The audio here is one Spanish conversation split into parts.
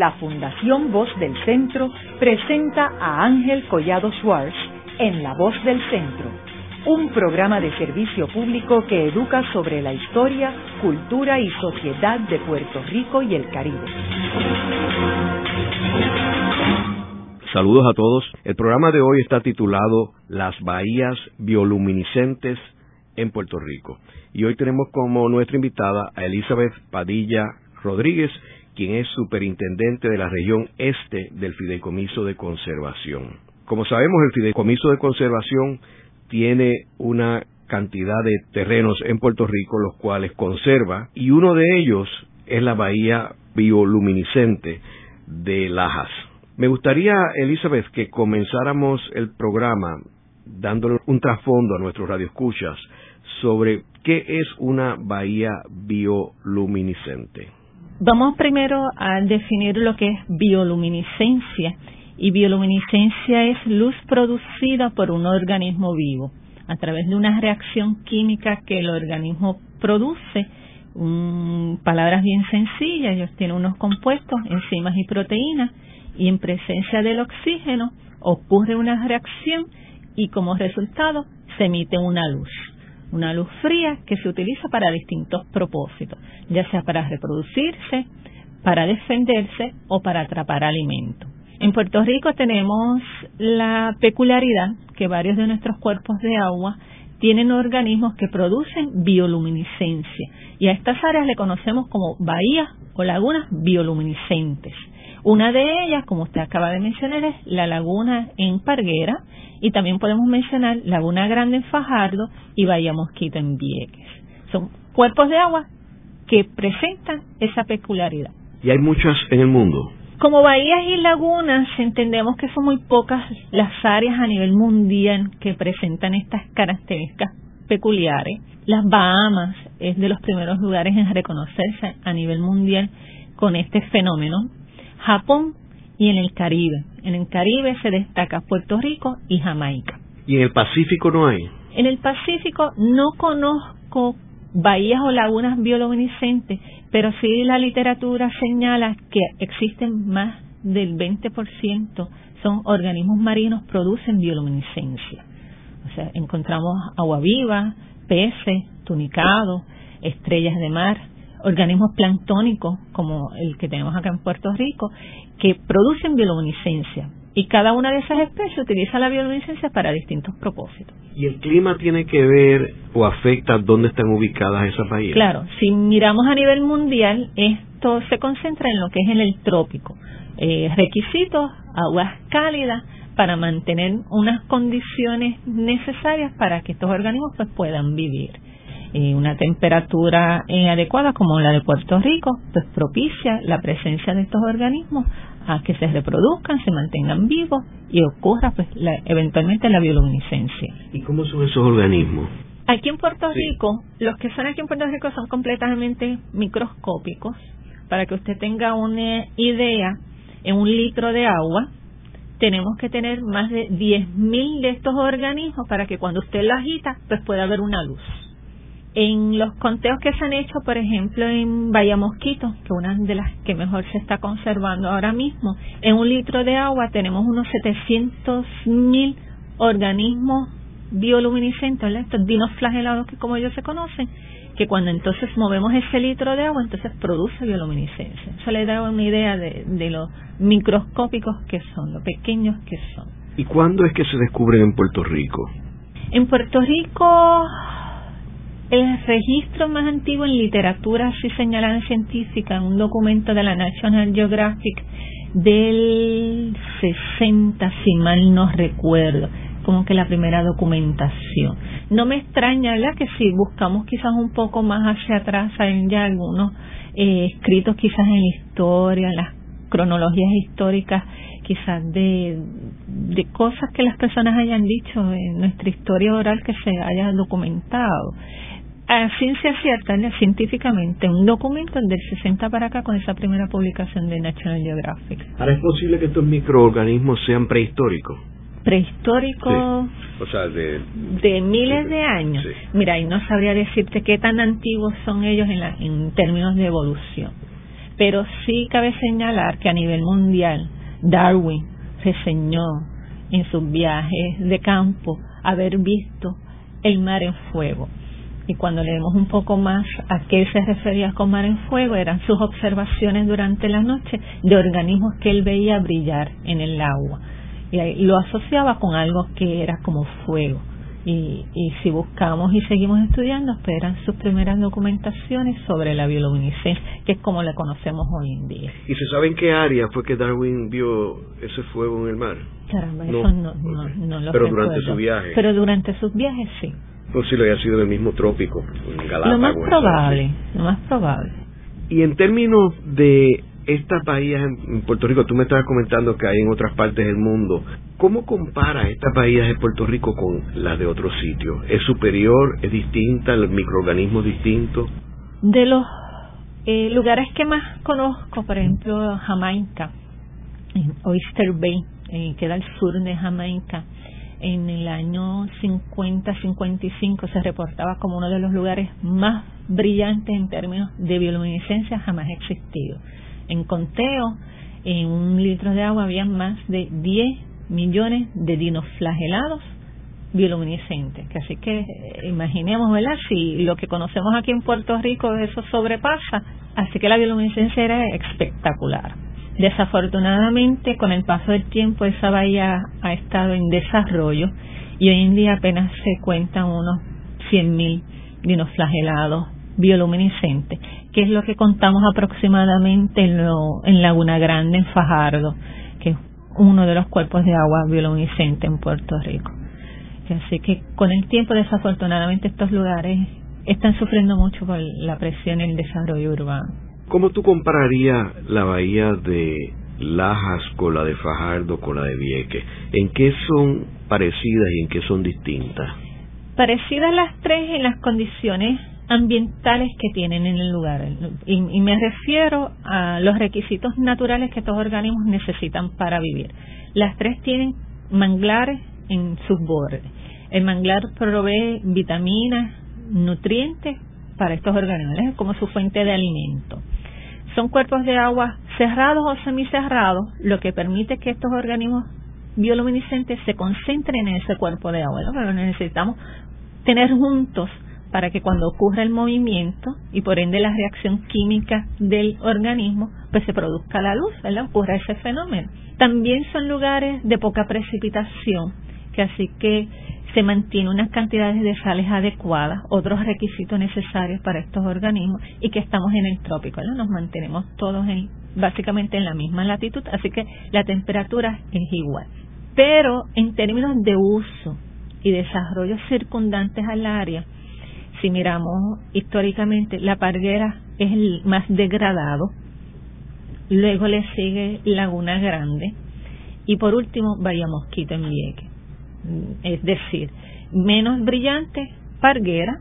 la Fundación Voz del Centro presenta a Ángel Collado Schwartz en La Voz del Centro, un programa de servicio público que educa sobre la historia, cultura y sociedad de Puerto Rico y el Caribe. Saludos a todos. El programa de hoy está titulado Las bahías bioluminiscentes en Puerto Rico. Y hoy tenemos como nuestra invitada a Elizabeth Padilla Rodríguez, quien es superintendente de la región este del Fideicomiso de Conservación. Como sabemos, el Fideicomiso de Conservación tiene una cantidad de terrenos en Puerto Rico los cuales conserva y uno de ellos es la bahía bioluminiscente de Lajas. Me gustaría, Elizabeth, que comenzáramos el programa dándole un trasfondo a nuestros radioescuchas sobre qué es una bahía bioluminiscente. Vamos primero a definir lo que es bioluminiscencia. Y bioluminiscencia es luz producida por un organismo vivo a través de una reacción química que el organismo produce. palabras bien sencillas, ellos tienen unos compuestos, enzimas y proteínas, y en presencia del oxígeno ocurre una reacción y como resultado se emite una luz una luz fría que se utiliza para distintos propósitos, ya sea para reproducirse, para defenderse o para atrapar alimento. En Puerto Rico tenemos la peculiaridad que varios de nuestros cuerpos de agua tienen organismos que producen bioluminiscencia y a estas áreas le conocemos como bahías o lagunas bioluminiscentes. Una de ellas, como usted acaba de mencionar, es la laguna en Parguera y también podemos mencionar Laguna Grande en Fajardo y Bahía Mosquito en Vieques. Son cuerpos de agua que presentan esa peculiaridad. ¿Y hay muchas en el mundo? Como bahías y lagunas, entendemos que son muy pocas las áreas a nivel mundial que presentan estas características peculiares. Las Bahamas es de los primeros lugares en reconocerse a nivel mundial con este fenómeno. Japón y en el Caribe. En el Caribe se destaca Puerto Rico y Jamaica. ¿Y en el Pacífico no hay? En el Pacífico no conozco bahías o lagunas bioluminiscentes, pero sí la literatura señala que existen más del 20% son organismos marinos producen bioluminiscencia. O sea, encontramos agua viva, peces, tunicados, estrellas de mar, organismos planctónicos como el que tenemos acá en Puerto Rico que producen bioluminiscencia y cada una de esas especies utiliza la bioluminiscencia para distintos propósitos. ¿Y el clima tiene que ver o afecta dónde están ubicadas esas bahías? Claro, si miramos a nivel mundial, esto se concentra en lo que es en el trópico. Eh, requisitos, aguas cálidas, para mantener unas condiciones necesarias para que estos organismos pues, puedan vivir. Eh, una temperatura eh, adecuada como la de Puerto Rico, pues propicia la presencia de estos organismos a que se reproduzcan, se mantengan vivos y ocurra pues eventualmente la bioluminiscencia. ¿Y cómo son esos organismos? Aquí en Puerto Rico, los que son aquí en Puerto Rico son completamente microscópicos. Para que usted tenga una idea, en un litro de agua tenemos que tener más de 10.000 de estos organismos para que cuando usted la agita, pues pueda haber una luz. En los conteos que se han hecho, por ejemplo, en Bahía Mosquito, que una de las que mejor se está conservando ahora mismo, en un litro de agua tenemos unos 700 mil organismos bioluminiscentes, estos dinos flagelados que como ellos se conocen, que cuando entonces movemos ese litro de agua, entonces produce bioluminiscencia. Eso le da una idea de, de lo microscópicos que son, lo pequeños que son. ¿Y cuándo es que se descubren en Puerto Rico? En Puerto Rico el registro más antiguo en literatura así señalada científica, en un documento de la National Geographic del 60, si mal no recuerdo, como que la primera documentación. No me extraña, ¿verdad? Que si buscamos quizás un poco más hacia atrás, hay ya algunos eh, escritos quizás en la historia, las cronologías históricas, quizás de cosas que las personas hayan dicho en nuestra historia oral que se haya documentado a ciencia cierta, científicamente, un documento del 60 para acá con esa primera publicación de National Geographic. Ahora es posible que estos microorganismos sean prehistóricos. Prehistóricos. O sea, de, de miles de años. Mira, y no sabría decirte qué tan antiguos son ellos en, la, en términos de evolución. Pero sí cabe señalar que a nivel mundial Darwin reseñó en sus viajes de campo haber visto el mar en fuego. Y cuando leemos un poco más a qué se refería con mar en fuego, eran sus observaciones durante la noche de organismos que él veía brillar en el agua. Y lo asociaba con algo que era como fuego. Y, y, si buscamos y seguimos estudiando, esperan sus primeras documentaciones sobre la bioluminiscencia, que es como la conocemos hoy en día. ¿Y se sabe en qué área fue que Darwin vio ese fuego en el mar? Caramba, eso no, no, no, lo Pero durante su viaje. Pero durante sus viajes sí. Posible haya sido del mismo trópico, en Galápagos. Lo más probable, lo más probable. Y en términos de estas bahías en Puerto Rico, tú me estabas comentando que hay en otras partes del mundo. ¿Cómo compara estas bahías de Puerto Rico con las de otros sitios? ¿Es superior? ¿Es distinta? ¿El microorganismo es distinto? De los eh, lugares que más conozco, por ejemplo, Jamaica, en Oyster Bay, eh, queda al sur de Jamaica, en el año 50-55 se reportaba como uno de los lugares más brillantes en términos de bioluminiscencia jamás existido. En conteo, en un litro de agua había más de 10 millones de dinoflagelados bioluminiscentes. Así que eh, imaginemos, ¿verdad? Si lo que conocemos aquí en Puerto Rico eso sobrepasa, así que la bioluminiscencia era espectacular. Desafortunadamente, con el paso del tiempo, esa bahía ha estado en desarrollo y hoy en día apenas se cuentan unos 100.000 dinoflagelados bioluminiscentes, que es lo que contamos aproximadamente en, en Laguna Grande, en Fajardo, que es uno de los cuerpos de agua bioluminiscente en Puerto Rico. Así que con el tiempo, desafortunadamente, estos lugares están sufriendo mucho por la presión y el desarrollo urbano. ¿Cómo tú compararías la bahía de Lajas con la de Fajardo, con la de Vieques? ¿En qué son parecidas y en qué son distintas? Parecidas las tres en las condiciones ambientales que tienen en el lugar. Y, me refiero a los requisitos naturales que estos organismos necesitan para vivir. Las tres tienen manglares en sus bordes. El manglar provee vitaminas, nutrientes para estos organismos, como su fuente de alimento. Son cuerpos de agua cerrados o semicerrados, lo que permite que estos organismos bioluminiscentes se concentren en ese cuerpo de agua. Pero necesitamos tener juntos para que cuando ocurra el movimiento y por ende la reacción química del organismo, pues se produzca la luz, ¿verdad? Ocurra ese fenómeno. También son lugares de poca precipitación, que así que se mantiene unas cantidades de sales adecuadas, otros requisitos necesarios para estos organismos y que estamos en el trópico, ¿no? nos mantenemos todos en, básicamente en la misma latitud, así que la temperatura es igual. Pero en términos de uso y desarrollo circundantes al área, si miramos históricamente, la parguera es el más degradado, luego le sigue Laguna Grande y por último Bahía Mosquito en Vieques es decir, menos brillante, Parguera,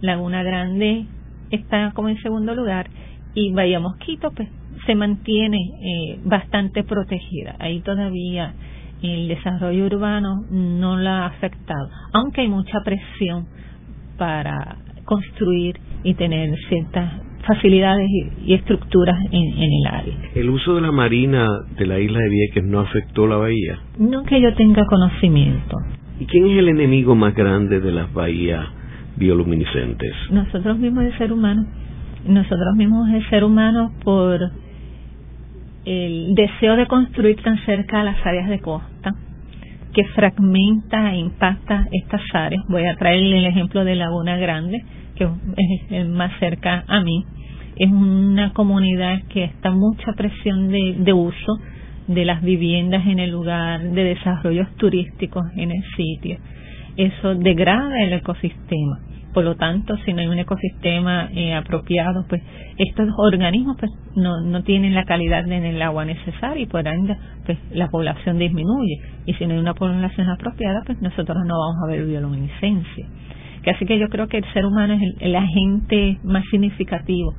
Laguna Grande está como en segundo lugar y Bahía Mosquito pues se mantiene eh, bastante protegida. Ahí todavía el desarrollo urbano no la ha afectado, aunque hay mucha presión para construir y tener ciertas facilidades y, estructuras en, el área. ¿El uso de la marina de la isla de Vieques no afectó la bahía? No que yo tenga conocimiento. ¿Y quién es el enemigo más grande de las bahías bioluminiscentes? Nosotros mismos el ser humano. Nosotros mismos el ser humano por el deseo de construir tan cerca a las áreas de costa que fragmenta e impacta estas áreas. Voy a traerle el ejemplo de Laguna Grande que es más cerca a mí, es una comunidad que está mucha presión de, de uso de las viviendas en el lugar, de desarrollos turísticos en el sitio. Eso degrada el ecosistema. Por lo tanto, si no hay un ecosistema eh, apropiado, pues estos organismos pues no, no tienen la calidad en el agua necesaria y por ende pues la población disminuye. Y si no hay una población apropiada, pues nosotros no vamos a ver bioluminiscencia que así que yo creo que el ser humano es el, agente más significativo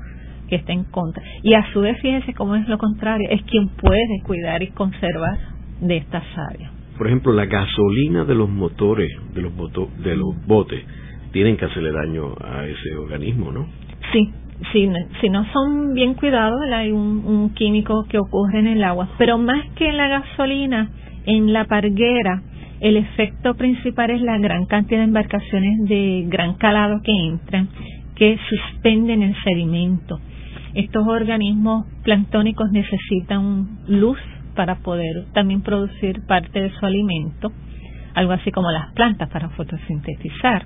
que está en contra. Y a su vez, fíjense cómo es lo contrario, es quien puede cuidar y conservar de estas áreas. Por ejemplo, la gasolina de los motores, de los, de los botes, tienen que hacerle daño a ese organismo, ¿no? Sí, si, si no son bien cuidados, hay un, un químico que ocurre en el agua. Pero más que en la gasolina, en la parguera, el efecto principal es la gran cantidad de embarcaciones de gran calado que entran, que suspenden el sedimento. Estos organismos planctónicos necesitan luz para poder también producir parte de su alimento, algo así como las plantas para fotosintetizar.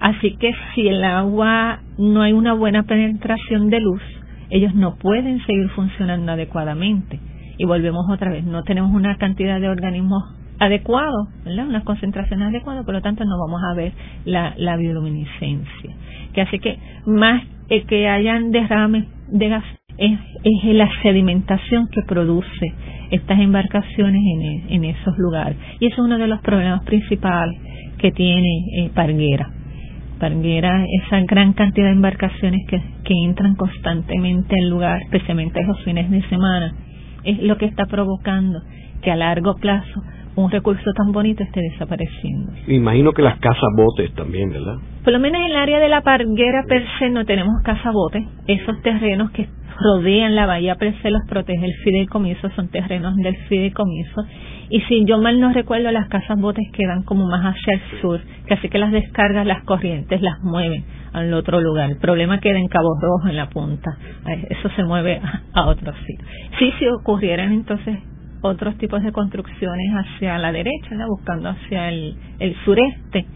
Así que si el agua no hay una buena penetración de luz, ellos no pueden seguir funcionando adecuadamente. Y volvemos otra vez, no tenemos una cantidad de organismos adecuados, ¿verdad? unas concentraciones adecuadas, por lo tanto no vamos a ver la, la bioluminiscencia. Que así que más que hayan derrames de gas es, es la sedimentación que produce estas embarcaciones en, e, en, esos lugares. Y eso es uno de los problemas principales que tiene eh, Parguera. Parguera, esa gran cantidad de embarcaciones que, que entran constantemente al lugar, especialmente esos fines de semana, es lo que está provocando que a largo plazo un recurso tan bonito esté desapareciendo. Imagino que las casas botes también, ¿verdad? Por lo menos en el área de la parguera per se no tenemos casa botes. Esos terrenos que rodean la bahía per se los protege el fideicomiso, son terrenos del fideicomiso. Y si yo mal no recuerdo, las casas botes quedan como más hacia el sur, que así que las descargas, las corrientes las mueven al otro lugar. El problema queda en Cabo Rojo, en la punta. Eso se mueve a, otro sitio. Sí, si ocurrieran entonces otros tipos de construcciones hacia la derecha, buscando hacia el, el sureste.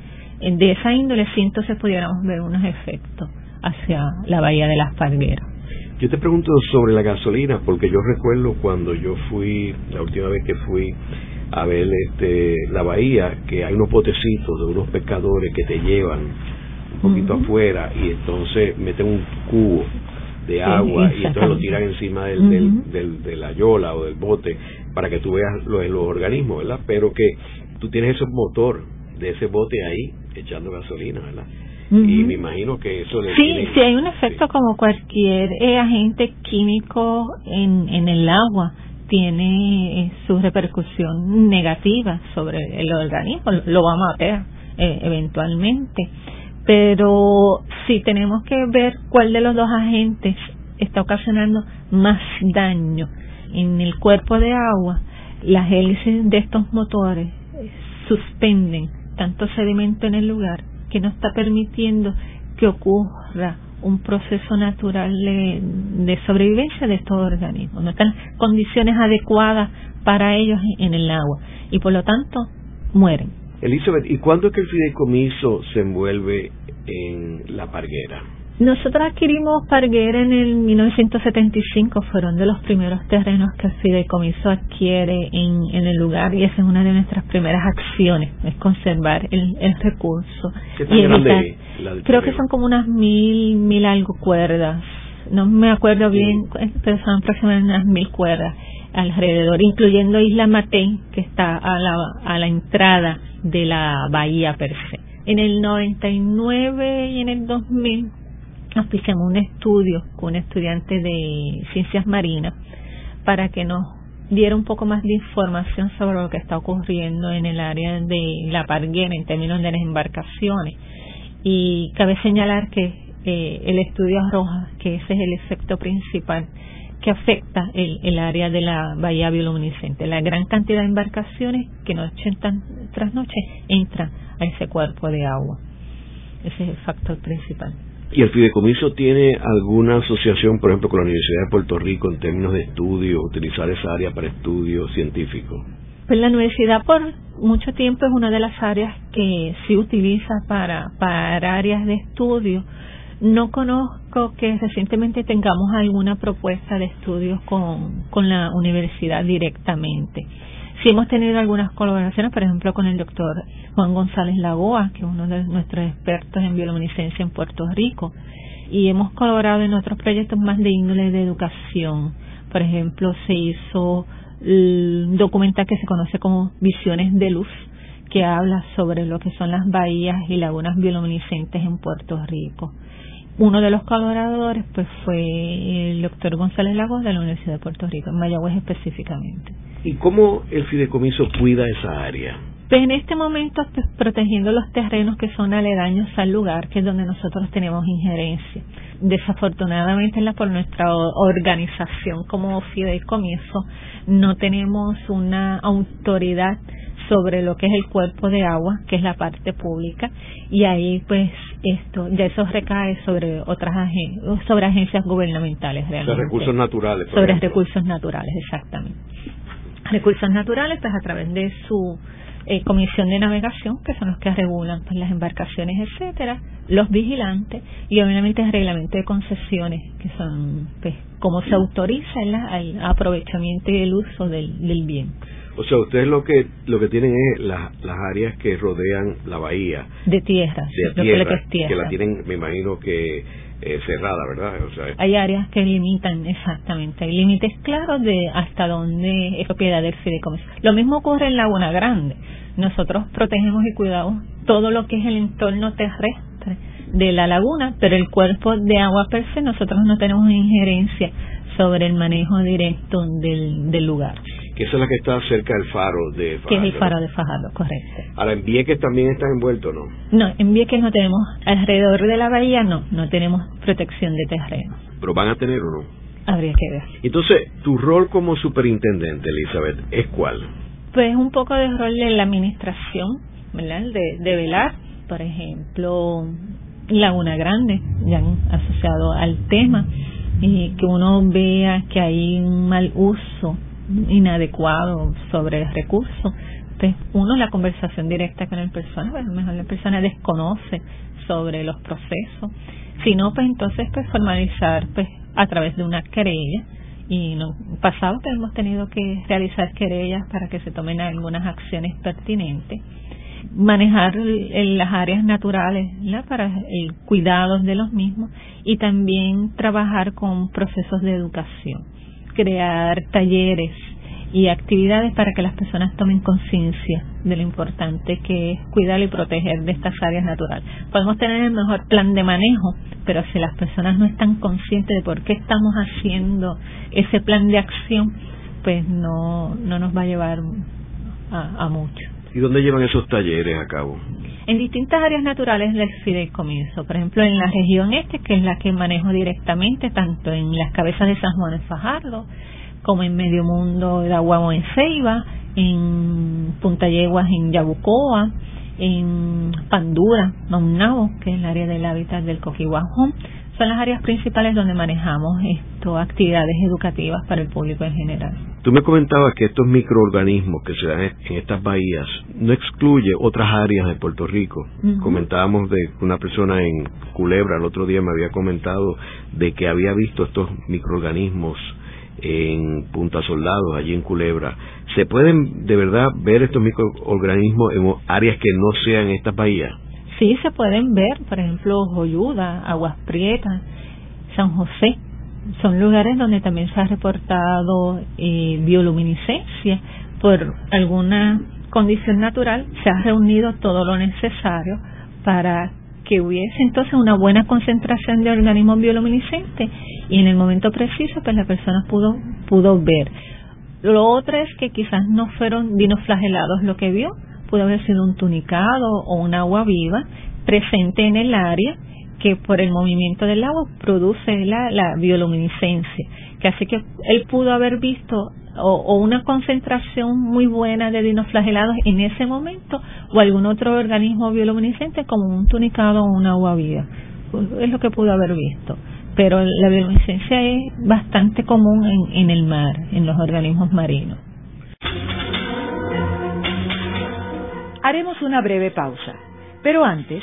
De esa índole sí entonces pudiéramos ver unos efectos hacia la bahía de las Palgueras. Yo te pregunto sobre la gasolina, porque yo recuerdo cuando yo fui, la última vez que fui a ver este, la bahía, que hay unos potecitos de unos pescadores que te llevan un poquito afuera y entonces meten un cubo de agua y entonces lo tiran encima del, del, de la yola o del bote para que tú veas los, los organismos, ¿verdad? Pero que tú tienes ese motor de ese bote ahí echando gasolina, ¿verdad? Y me imagino que eso le Sí, sí, hay un efecto como cualquier eh, agente químico en, en el agua tiene eh, su repercusión negativa sobre el organismo, lo va a matar eh, eventualmente. Pero si tenemos que ver cuál de los dos agentes está ocasionando más daño en el cuerpo de agua, las hélices de estos motores suspenden tanto sedimento en el lugar que no está permitiendo que ocurra un proceso natural de, sobrevivencia de estos organismos. No están condiciones adecuadas para ellos en el agua y por lo tanto mueren. Elizabeth, ¿y cuándo es que el fideicomiso se envuelve en la parguera? Nosotros adquirimos Parguera en el 1975, fueron de los primeros terrenos que el fideicomiso adquiere en, en el lugar y esa es una de nuestras primeras acciones, es conservar el, el recurso. ¿Qué tan grande Creo que son como unas mil, mil algo cuerdas, no me acuerdo bien, pero son aproximadamente unas mil cuerdas alrededor, incluyendo Isla Matei, que está a la, a la entrada de la bahía per se. En el 99 y en el 2000 auspiciamos un estudio con un estudiante de ciencias marinas para que nos diera un poco más de información sobre lo que está ocurriendo en el área de la parguera en términos de las embarcaciones. Y cabe señalar que eh, el estudio arroja que ese es el efecto principal que afecta el, el área de la bahía bioluminiscente. La gran cantidad de embarcaciones que noche tras noche entran a ese cuerpo de agua. Ese es el factor principal. ¿Y el fideicomiso tiene alguna asociación, por ejemplo, con la Universidad de Puerto Rico en términos de estudio, utilizar esa área para estudios científicos? Pues la universidad por mucho tiempo es una de las áreas que se utiliza para, para áreas de estudio. No conozco que recientemente tengamos alguna propuesta de estudios con, con la universidad directamente. Sí hemos tenido algunas colaboraciones, por ejemplo, con el doctor Juan González Lagoa, que es uno de nuestros expertos en bioluminiscencia en Puerto Rico, y hemos colaborado en otros proyectos más de índole de educación. Por ejemplo, se hizo un documental que se conoce como Visiones de Luz, que habla sobre lo que son las bahías y lagunas bioluminiscentes en Puerto Rico. Uno de los colaboradores pues fue el doctor González Lagoa de la Universidad de Puerto Rico, en Mayagüez específicamente. ¿Y cómo el fideicomiso cuida esa área? Pues en este momento protegiendo los terrenos que son aledaños al lugar, que es donde nosotros tenemos injerencia. Desafortunadamente por nuestra organización como fideicomiso no tenemos una autoridad sobre lo que es el cuerpo de agua, que es la parte pública, y ahí pues esto, ya eso recae sobre otras agencias, sobre agencias gubernamentales realmente. Sobre recursos naturales. sobre recursos naturales, exactamente. Recursos naturales, pues a través de su eh, comisión de navegación, que son los que regulan pues, las embarcaciones, etcétera, los vigilantes y obviamente el reglamento de concesiones, que son pues cómo se autoriza el aprovechamiento y el uso del, del bien. O sea, ustedes lo que lo que tienen es las áreas que rodean la bahía. De tierra. De tierra, que, que la tienen, me imagino que eh, cerrada, ¿verdad? O sea, hay áreas que limitan exactamente, hay límites claros de hasta dónde es propiedad del fideicomiso. Lo mismo ocurre en Laguna Grande. Nosotros protegemos y cuidamos todo lo que es el entorno terrestre de la laguna, pero el cuerpo de agua per se nosotros no tenemos injerencia sobre el manejo directo del, del lugar que esa es la que está cerca del faro de Fajardo. Que es el faro de Fajardo, correcto. Ahora, en Vieques también está envuelto, ¿no? No, en Vieques no tenemos, alrededor de la bahía no, no tenemos protección de terreno. ¿Pero van a tener o no? Habría que ver. Entonces, tu rol como superintendente, Elizabeth, ¿es cuál? Pues un poco de rol de la administración, ¿verdad? De, de velar, por ejemplo, Laguna Grande, ya asociado al tema, y que uno vea que hay un mal uso inadecuado sobre el recurso. Pues uno, la conversación directa con el persona, a lo mejor la persona desconoce sobre los procesos. Si no, pues entonces pues formalizar pues a través de una querella y no pasado que hemos tenido que realizar querellas para que se tomen algunas acciones pertinentes manejar las áreas naturales para el cuidado de los mismos y también trabajar con procesos de educación crear talleres y actividades para que las personas tomen conciencia de lo importante que es cuidar y proteger de estas áreas naturales. Podemos tener el mejor plan de manejo, pero si las personas no están conscientes de por qué estamos haciendo ese plan de acción, pues no, no nos va a llevar a, a mucho. ¿Y dónde llevan esos talleres a cabo? En distintas áreas naturales del fideicomiso. Por ejemplo, en la región este, que es la que manejo directamente, tanto en las cabezas de San Juan en Fajardo, como en Medio Mundo de Aguamo en Ceiba, en Punta Yeguas en Yabucoa, en Pandura, Maunabo, que es el área del hábitat del Coquihuajón. Son las áreas principales donde manejamos esto, actividades educativas para el público en general. Tú me comentabas que estos microorganismos que se dan en estas bahías no excluye otras áreas de Puerto Rico. Comentábamos de una persona en Culebra el otro día me había comentado de que había visto estos microorganismos en Punta Soldados, allí en Culebra. ¿Se pueden de verdad ver estos microorganismos en áreas que no sean estas bahías? Sí, se pueden ver, por ejemplo, Joyuda, Aguas Prietas, San José son lugares donde también se ha reportado eh, bioluminiscencia. Por alguna condición natural, se ha reunido todo lo necesario para que hubiese entonces una buena concentración de organismos bioluminiscentes. Y en el momento preciso pues la persona pudo pudo ver. Lo otro es que quizás no fueron dinoflagelados lo que vio, pudo haber sido un tunicado o un agua viva presente en el área que por el movimiento del agua produce la, la bioluminiscencia, que así que él pudo haber visto o, una concentración muy buena de dinoflagelados en ese momento o algún otro organismo bioluminiscente como un tunicado o una agua viva. Es lo que pudo haber visto. Pero la bioluminiscencia es bastante común en, en el mar, en los organismos marinos. Haremos una breve pausa, pero antes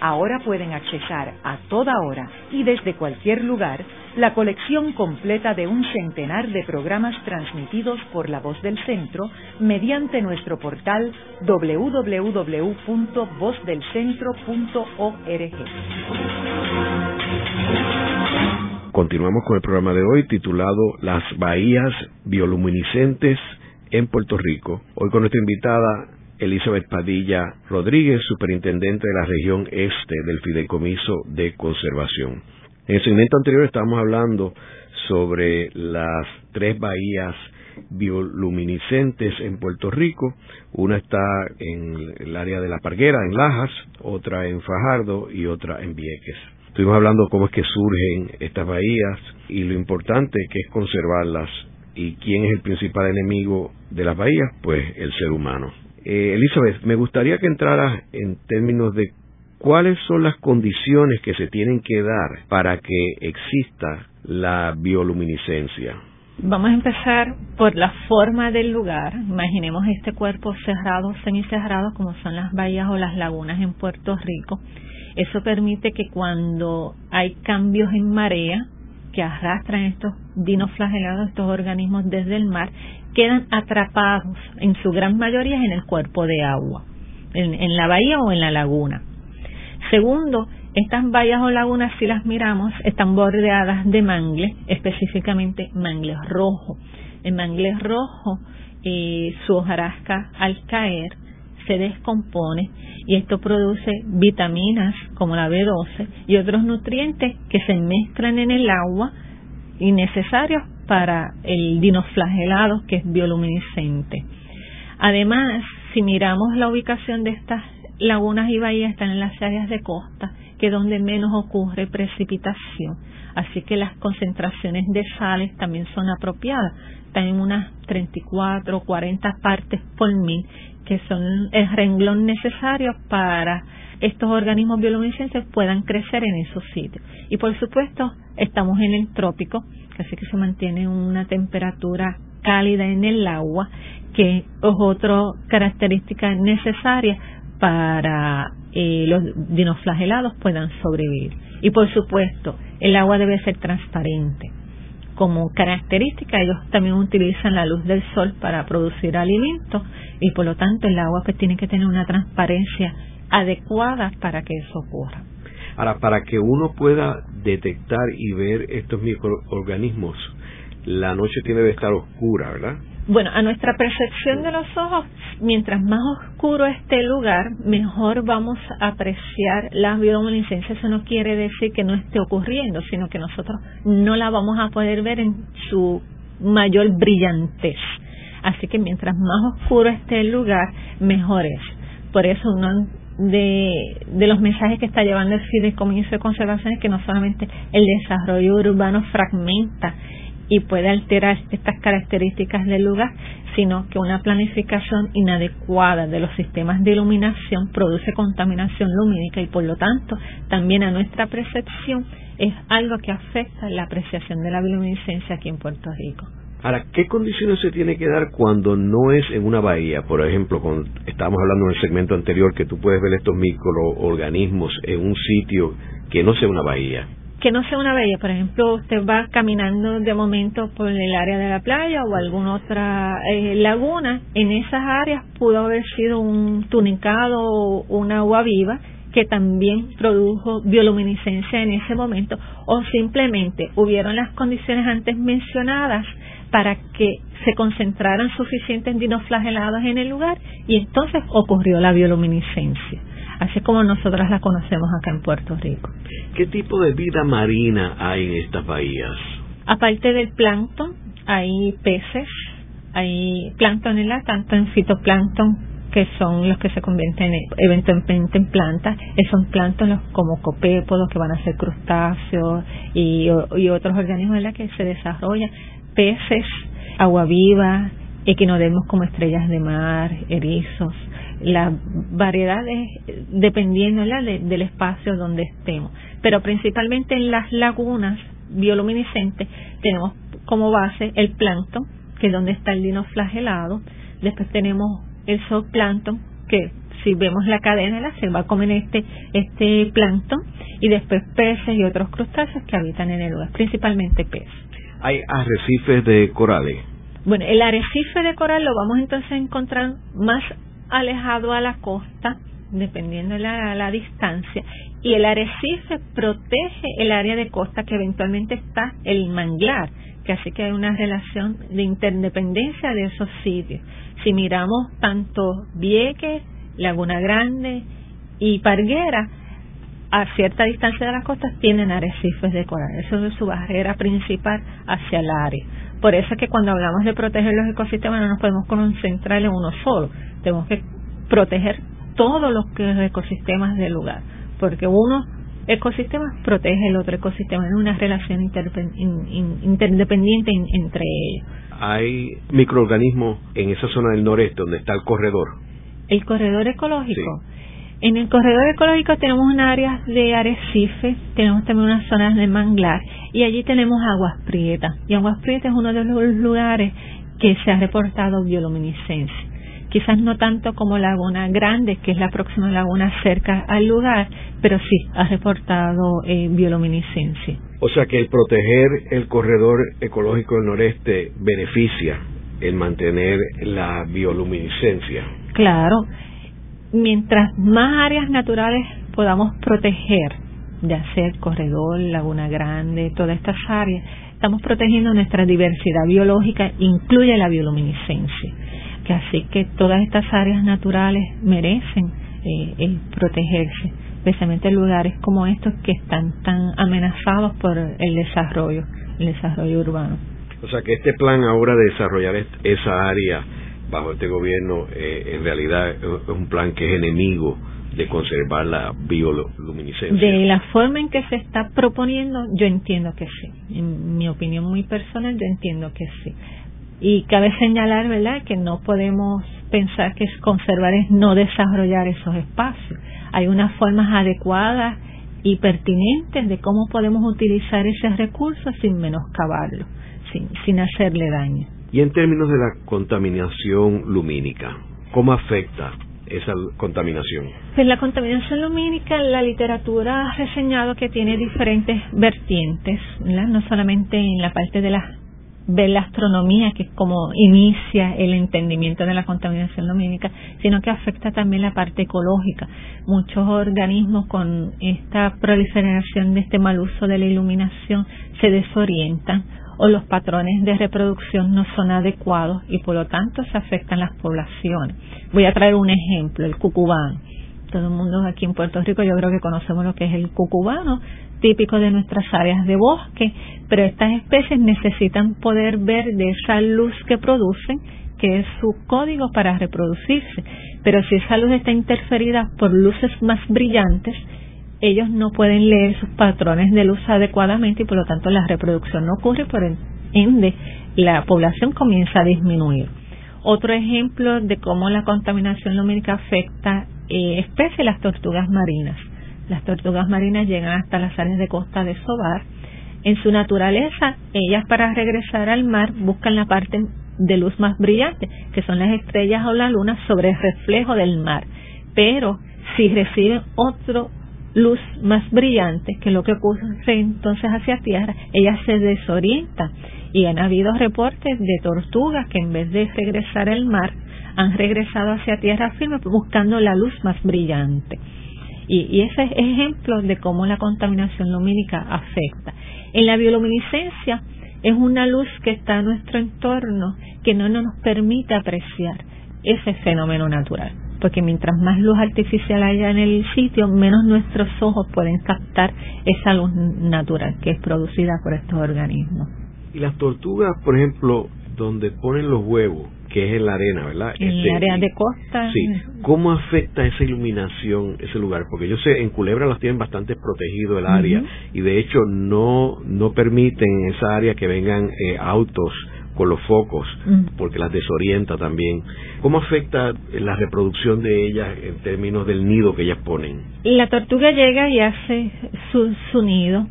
Ahora pueden accesar a toda hora y desde cualquier lugar la colección completa de un centenar de programas transmitidos por la voz del centro mediante nuestro portal www.vozdelcentro.org. Continuamos con el programa de hoy titulado Las bahías bioluminiscentes en Puerto Rico. Hoy con nuestra invitada Elizabeth Padilla Rodríguez, superintendente de la región este del Fideicomiso de Conservación. En el segmento anterior estábamos hablando sobre las tres bahías bioluminiscentes en Puerto Rico. Una está en el área de La Parguera, en Lajas, otra en Fajardo y otra en Vieques. Estuvimos hablando cómo es que surgen estas bahías y lo importante que es conservarlas y quién es el principal enemigo de las bahías, pues el ser humano. Eh, Elizabeth, me gustaría que entraras en términos de cuáles son las condiciones que se tienen que dar para que exista la bioluminiscencia. Vamos a empezar por la forma del lugar. Imaginemos este cuerpo cerrado, semicerrado, como son las bahías o las lagunas en Puerto Rico. Eso permite que cuando hay cambios en marea, que arrastran estos dinoflagelados, estos organismos desde el mar, quedan atrapados en su gran mayoría en el cuerpo de agua, en, la bahía o en la laguna. Segundo, estas bahías o lagunas, si las miramos, están bordeadas de mangle, específicamente mangle rojo. El mangle rojo, eh, su hojarasca al caer se descompone y esto produce vitaminas como la B12 y otros nutrientes que se mezclan en el agua y necesarios para el dinoflagelado que es bioluminiscente. Además, si miramos la ubicación de estas lagunas y bahías, están en las áreas de costa que donde menos ocurre precipitación. Así que las concentraciones de sales también son apropiadas. Están en unas 34 o 40 partes por mil, que son el renglón necesario para estos organismos bioluminiscentes puedan crecer en esos sitios. Y por supuesto, estamos en el trópico, así que se mantiene una temperatura cálida en el agua, que es otra característica necesaria para eh, los dinoflagelados puedan sobrevivir. Y por supuesto, el agua debe ser transparente. Como característica, ellos también utilizan la luz del sol para producir alimentos y por lo tanto el agua pues tiene que tener una transparencia adecuada para que eso ocurra. Ahora, para que uno pueda detectar y ver estos microorganismos, la noche tiene que estar oscura, ¿verdad? Bueno, a nuestra percepción de los ojos, mientras más oscuro esté el lugar, mejor vamos a apreciar la bioluminiscencia. Eso no quiere decir que no esté ocurriendo, sino que nosotros no la vamos a poder ver en su mayor brillantez. Así que mientras más oscuro esté el lugar, mejor es. Por eso uno de, de los mensajes que está llevando el Fideicomiso de Conservación es que no solamente el desarrollo urbano fragmenta y puede alterar estas características del lugar, sino que una planificación inadecuada de los sistemas de iluminación produce contaminación lumínica y por lo tanto también a nuestra percepción es algo que afecta la apreciación de la bioluminiscencia aquí en Puerto Rico. Ahora, ¿qué condiciones se tiene que dar cuando no es en una bahía? Por ejemplo, cuando estábamos hablando en el segmento anterior que tú puedes ver estos microorganismos en un sitio que no sea una bahía que no sea una bahía. Por ejemplo, usted va caminando de momento por el área de la playa o alguna otra eh, laguna. En esas áreas pudo haber sido un tunicado o una agua viva que también produjo bioluminiscencia en ese momento o simplemente hubieron las condiciones antes mencionadas para que se concentraran suficientes dinoflagelados en el lugar y entonces ocurrió la bioluminiscencia así como nosotras la conocemos acá en Puerto Rico. ¿Qué tipo de vida marina hay en estas bahías? Aparte del plancton, hay peces, hay plancton en la, tanto en fitoplancton que son los que se convierten eventualmente en plantas, son plancton como copépodos que van a ser crustáceos y, y otros organismos en la que se desarrollan, peces, agua viva, equinodermos como estrellas de mar, erizos, las variedades dependiendo del espacio donde estemos. Pero principalmente en las lagunas bioluminiscentes tenemos como base el plancton, que es donde está el dinoflagelado. Después tenemos el zooplancton, que si vemos la cadena se va a comer este, este plancton. Y después peces y otros crustáceos que habitan en el lugar, principalmente peces. ¿Hay arrecifes de corales? Bueno, el arrecife de coral lo vamos entonces a encontrar más alejado a la costa, dependiendo de la, distancia, y el arrecife protege el área de costa que eventualmente está el manglar, que así que hay una relación de interdependencia de esos sitios. Si miramos tanto Vieques, Laguna Grande y Parguera, a cierta distancia de las costas tienen arrecifes de coral. Eso es su barrera principal hacia el área. Por eso es que cuando hablamos de proteger los ecosistemas no nos podemos concentrar en uno solo. Tenemos que proteger todos los ecosistemas del lugar, porque uno ecosistema protege el otro ecosistema en una relación interdependiente entre ellos. Hay microorganismos en esa zona del noreste donde está el corredor. El corredor ecológico. En el corredor ecológico tenemos un área de arrecife, tenemos también unas zonas de manglar y allí tenemos aguas prietas. Y aguas prietas es uno de los lugares que se ha reportado bioluminiscencia quizás no tanto como Laguna Grande, que es la próxima laguna cerca al lugar, pero sí ha reportado eh, bioluminiscencia. O sea que el proteger el corredor ecológico del noreste beneficia el mantener la bioluminiscencia. Claro, mientras más áreas naturales podamos proteger, ya sea el corredor, Laguna Grande, todas estas áreas, estamos protegiendo nuestra diversidad biológica, incluye la bioluminiscencia así que todas estas áreas naturales merecen eh, protegerse, especialmente en lugares como estos que están tan amenazados por el desarrollo, el desarrollo urbano. O sea que este plan ahora de desarrollar esa área bajo este gobierno eh, en realidad es un plan que es enemigo de conservar la bioluminiscencia. De la forma en que se está proponiendo, yo entiendo que sí. En mi opinión muy personal, yo entiendo que sí. Y cabe señalar, ¿verdad?, que no podemos pensar que conservar es no desarrollar esos espacios. Hay unas formas adecuadas y pertinentes de cómo podemos utilizar ese recurso sin menoscabarlo, sin, sin hacerle daño. Y en términos de la contaminación lumínica, ¿cómo afecta esa contaminación? Pues la contaminación lumínica, la literatura ha reseñado que tiene diferentes vertientes, no solamente en la parte de las ver la astronomía, que es como inicia el entendimiento de la contaminación lumínica, sino que afecta también la parte ecológica. Muchos organismos con esta proliferación de este mal uso de la iluminación se desorientan o los patrones de reproducción no son adecuados y por lo tanto se afectan las poblaciones. Voy a traer un ejemplo, el cucubano. Todo el mundo aquí en Puerto Rico yo creo que conocemos lo que es el cucubano, típico de nuestras áreas de bosque, pero estas especies necesitan poder ver de esa luz que producen, que es su código para reproducirse. Pero si esa luz está interferida por luces más brillantes, ellos no pueden leer sus patrones de luz adecuadamente y por lo tanto la reproducción no ocurre, por ende la población comienza a disminuir. Otro ejemplo de cómo la contaminación lumínica afecta eh, especies, las tortugas marinas. Las tortugas marinas llegan hasta las áreas de costa de Sobar. En su naturaleza, ellas para regresar al mar buscan la parte de luz más brillante, que son las estrellas o la luna sobre el reflejo del mar. Pero si reciben otro luz más brillante, que lo que ocurre entonces hacia tierra, ellas se desorientan. Y han habido reportes de tortugas que en vez de regresar al mar, han regresado hacia tierra firme buscando la luz más brillante. Y, ese es ejemplo de cómo la contaminación lumínica afecta. En la bioluminiscencia es una luz que está en nuestro entorno que no nos permite apreciar ese fenómeno natural. Porque mientras más luz artificial haya en el sitio, menos nuestros ojos pueden captar esa luz natural que es producida por estos organismos. Y las tortugas, por ejemplo, donde ponen los huevos, que es en la arena, ¿verdad? En este, área de costa. Sí. ¿Cómo afecta esa iluminación ese lugar? Porque yo sé, en Culebra las tienen bastante protegido el área y de hecho no, no permiten en esa área que vengan eh, autos con los focos, porque las desorienta también. ¿Cómo afecta la reproducción de ellas en términos del nido que ellas ponen? La tortuga llega y hace su, su nido,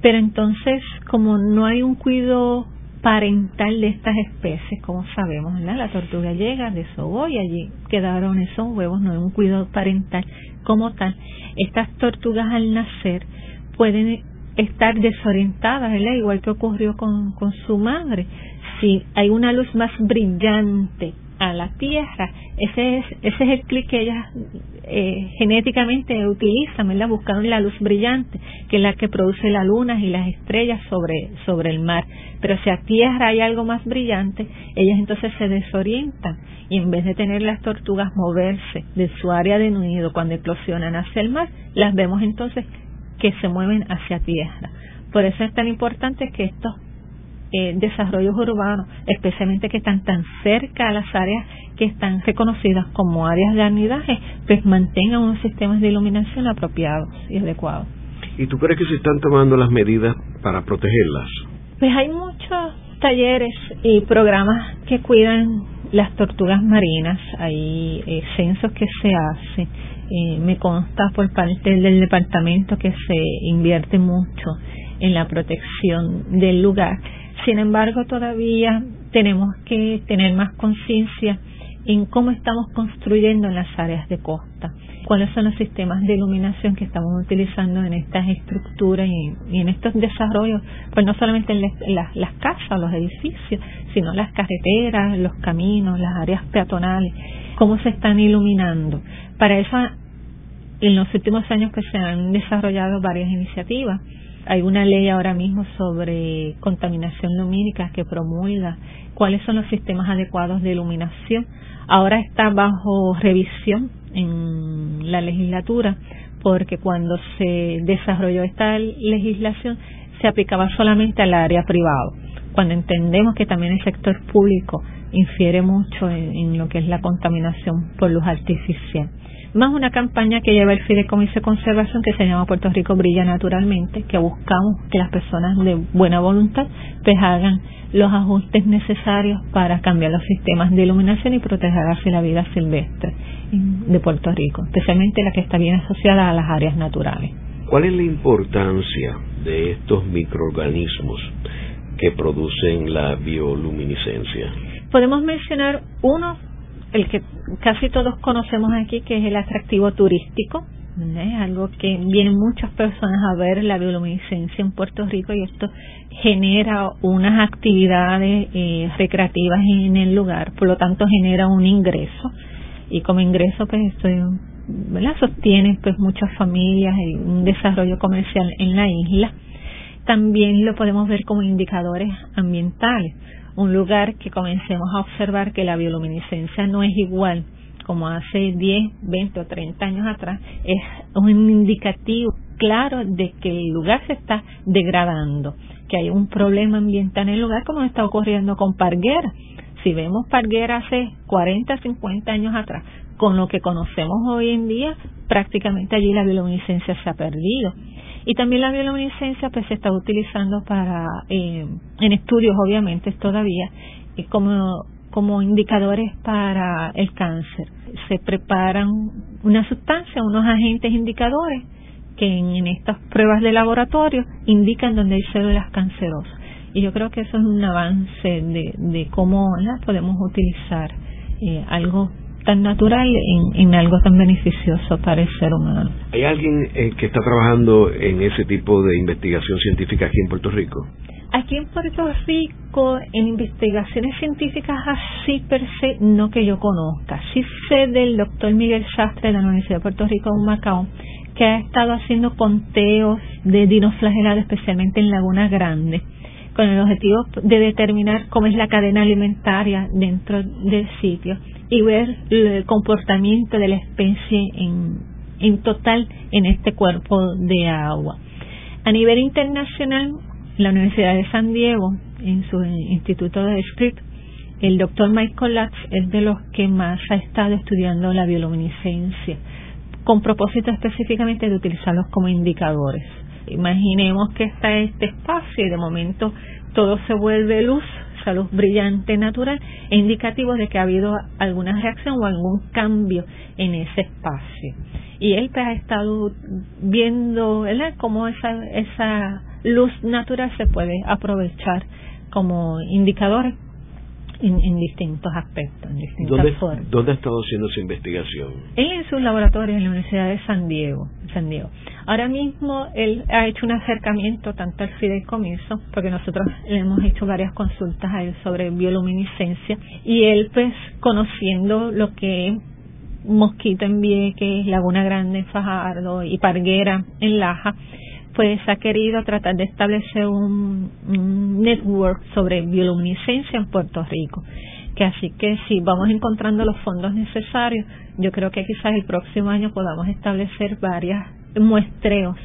pero entonces como no hay un cuidado parental de estas especies, como sabemos, la tortuga llega, desovó y allí quedaron esos huevos, no hay un cuidado parental como tal. Estas tortugas al nacer pueden estar desorientadas, igual que ocurrió con, con su madre. Si hay una luz más brillante a la Tierra, ese es, ese es el clic que ellas eh, genéticamente utilizan, ¿verdad? Buscaron la luz brillante, que es la que produce las lunas y las estrellas sobre, sobre el mar. Pero si a Tierra hay algo más brillante, ellas entonces se desorientan y en vez de tener las tortugas moverse de su área de nido cuando eclosionan hacia el mar, las vemos entonces que se mueven hacia Tierra. Por eso es tan importante que estos eh, desarrollos urbanos, especialmente que están tan cerca a las áreas que están reconocidas como áreas de anidaje, pues mantengan unos sistemas de iluminación apropiados y adecuados. ¿Y tú crees que se están tomando las medidas para protegerlas? Pues hay muchos talleres y programas que cuidan las tortugas marinas, hay eh, censos que se hacen, eh, me consta por parte del departamento que se invierte mucho en la protección del lugar sin embargo, todavía tenemos que tener más conciencia en cómo estamos construyendo en las áreas de costa, cuáles son los sistemas de iluminación que estamos utilizando en estas estructuras y, en estos desarrollos, pues no solamente en, las casas o los edificios, sino las carreteras, los caminos, las áreas peatonales, cómo se están iluminando. Para eso, en los últimos años que se han desarrollado varias iniciativas hay una ley ahora mismo sobre contaminación lumínica que promulga cuáles son los sistemas adecuados de iluminación. Ahora está bajo revisión en la legislatura porque cuando se desarrolló esta legislación se aplicaba solamente al área privado. Cuando entendemos que también el sector público infiere mucho en, lo que es la contaminación por luz artificial más una campaña que lleva el Fideicomiso de Conservación que se llama Puerto Rico Brilla Naturalmente, que buscamos que las personas de buena voluntad pues hagan los ajustes necesarios para cambiar los sistemas de iluminación y proteger así la vida silvestre de Puerto Rico, especialmente la que está bien asociada a las áreas naturales. ¿Cuál es la importancia de estos microorganismos que producen la bioluminiscencia? Podemos mencionar uno el que casi todos conocemos aquí, que es el atractivo turístico, es algo que vienen muchas personas a ver la bioluminiscencia en Puerto Rico y esto genera unas actividades eh, recreativas en el lugar, por lo tanto genera un ingreso y como ingreso pues esto ¿verdad? sostiene pues muchas familias y un desarrollo comercial en la isla. También lo podemos ver como indicadores ambientales un lugar que comencemos a observar que la bioluminiscencia no es igual como hace 10, 20 o 30 años atrás, es un indicativo claro de que el lugar se está degradando, que hay un problema ambiental en el lugar como está ocurriendo con Parguera. Si vemos Parguera hace 40, 50 años atrás, con lo que conocemos hoy en día, prácticamente allí la bioluminiscencia se ha perdido. Y también la bioluminiscencia pues se está utilizando para, eh, en estudios obviamente todavía, como, como indicadores para el cáncer. Se preparan una sustancia, unos agentes indicadores que en, estas pruebas de laboratorio indican dónde hay células cancerosas. Y yo creo que eso es un avance de, de cómo podemos utilizar eh, algo tan natural en, algo tan beneficioso para el ser humano. ¿Hay alguien eh, que está trabajando en ese tipo de investigación científica aquí en Puerto Rico? Aquí en Puerto Rico, en investigaciones científicas así per se, no que yo conozca. Sí sé del doctor Miguel Sastre de la Universidad de Puerto Rico en Macao, que ha estado haciendo conteos de dinoflagelados, especialmente en Laguna Grande, con el objetivo de determinar cómo es la cadena alimentaria dentro del sitio y ver el comportamiento de la especie en, en total en este cuerpo de agua. A nivel internacional, la Universidad de San Diego, en su instituto de script, el doctor Michael Lutz es de los que más ha estado estudiando la bioluminiscencia, con propósito específicamente de utilizarlos como indicadores. Imaginemos que está este espacio y de momento todo se vuelve luz, luz brillante natural, e indicativos de que ha habido alguna reacción o algún cambio en ese espacio. Y él pues, ha estado viendo ¿verdad? cómo esa, esa luz natural se puede aprovechar como indicador en, distintos aspectos, en distintas ¿Dónde, formas. ¿Dónde ha estado haciendo su investigación? Él en su laboratorio en la Universidad de San Diego, San Diego. Ahora mismo él ha hecho un acercamiento tanto al fideicomiso, porque nosotros le hemos hecho varias consultas a él sobre bioluminiscencia, y él pues conociendo lo que es Mosquito en Vieques, Laguna Grande en Fajardo y Parguera en Laja, pues ha querido tratar de establecer un, network sobre bioluminiscencia en Puerto Rico que así que si vamos encontrando los fondos necesarios, yo creo que quizás el próximo año podamos establecer varias muestreos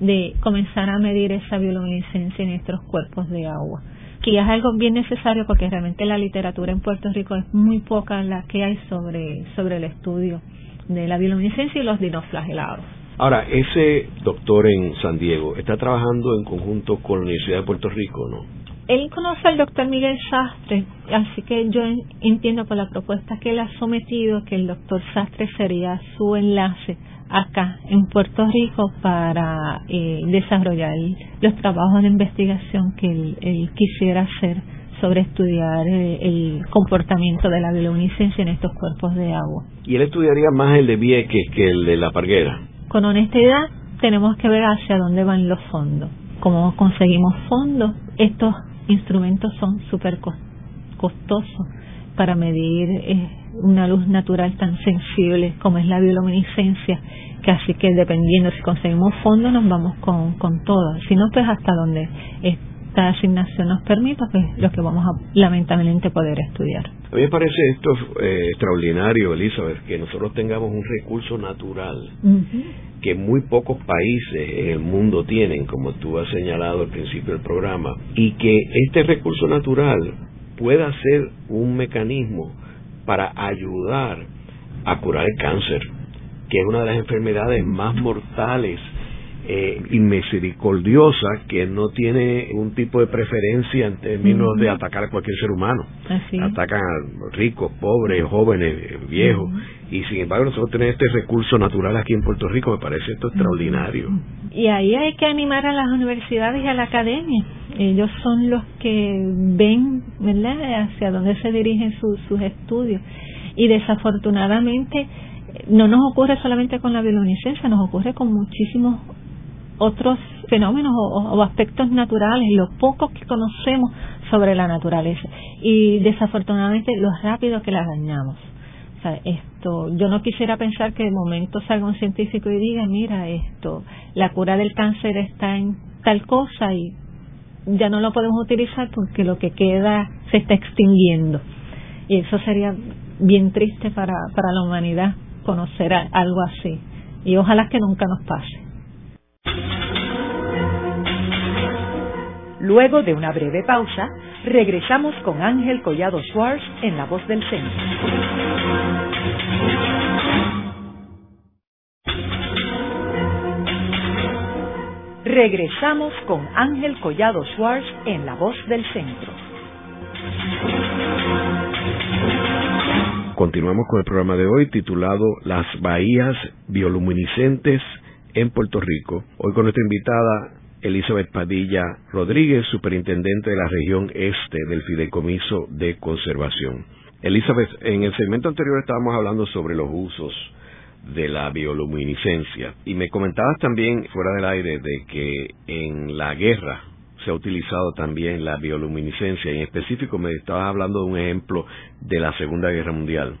de comenzar a medir esa bioluminiscencia en nuestros cuerpos de agua que es algo bien necesario porque realmente la literatura en Puerto Rico es muy poca la que hay sobre, sobre el estudio de la bioluminiscencia y los dinoflagelados. Ahora, ese doctor en San Diego está trabajando en conjunto con la Universidad de Puerto Rico, ¿no? Él conoce al doctor Miguel Sastre, así que yo entiendo por la propuesta que él ha sometido que el doctor Sastre sería su enlace acá en Puerto Rico para eh, desarrollar los trabajos de investigación que él, quisiera hacer sobre estudiar eh, el comportamiento de la bioluminiscencia en estos cuerpos de agua. ¿Y él estudiaría más el de Vieques que el de la Parguera? Con honestidad, tenemos que ver hacia dónde van los fondos. ¿Cómo conseguimos fondos? Estos instrumentos son súper costosos para medir eh, una luz natural tan sensible como es la bioluminiscencia, que así que dependiendo si conseguimos fondos nos vamos con, con todo, si no pues hasta donde esta asignación nos permita, pues lo que vamos a lamentablemente poder estudiar. A mí me parece esto eh, extraordinario, Elizabeth, que nosotros tengamos un recurso natural que muy pocos países en el mundo tienen, como tú has señalado al principio del programa, y que este recurso natural pueda ser un mecanismo para ayudar a curar el cáncer, que es una de las enfermedades más mortales eh, y misericordiosa que no tiene un tipo de preferencia en términos de atacar a cualquier ser humano. Atacan a ricos, pobres, jóvenes, viejos. Y sin embargo nosotros tenemos este recurso natural aquí en Puerto Rico, me parece esto extraordinario. Y ahí hay que animar a las universidades y a la academia. Ellos son los que ven, ¿verdad?, hacia dónde se dirigen sus estudios. Y desafortunadamente no nos ocurre solamente con la bioluminiscencia, nos ocurre con muchísimos otros fenómenos o, aspectos naturales, lo poco que conocemos sobre la naturaleza y desafortunadamente lo rápido que la dañamos. O sea, esto, yo no quisiera pensar que de momento salga un científico y diga, mira, esto, la cura del cáncer está en tal cosa y ya no lo podemos utilizar porque lo que queda se está extinguiendo. Y eso sería bien triste para, para la humanidad conocer algo así. Y ojalá que nunca nos pase. Luego de una breve pausa, regresamos con Ángel Collado Schwartz en La Voz del Centro. Regresamos con Ángel Collado Schwartz en La Voz del Centro. Continuamos con el programa de hoy titulado Las bahías bioluminiscentes en Puerto Rico. Hoy con nuestra invitada Elizabeth Padilla Rodríguez, superintendente de la región este del Fideicomiso de Conservación. Elizabeth, en el segmento anterior estábamos hablando sobre los usos de la bioluminiscencia y me comentabas también fuera del aire de que en la guerra se ha utilizado también la bioluminiscencia en específico me estabas hablando de un ejemplo de la Segunda Guerra Mundial.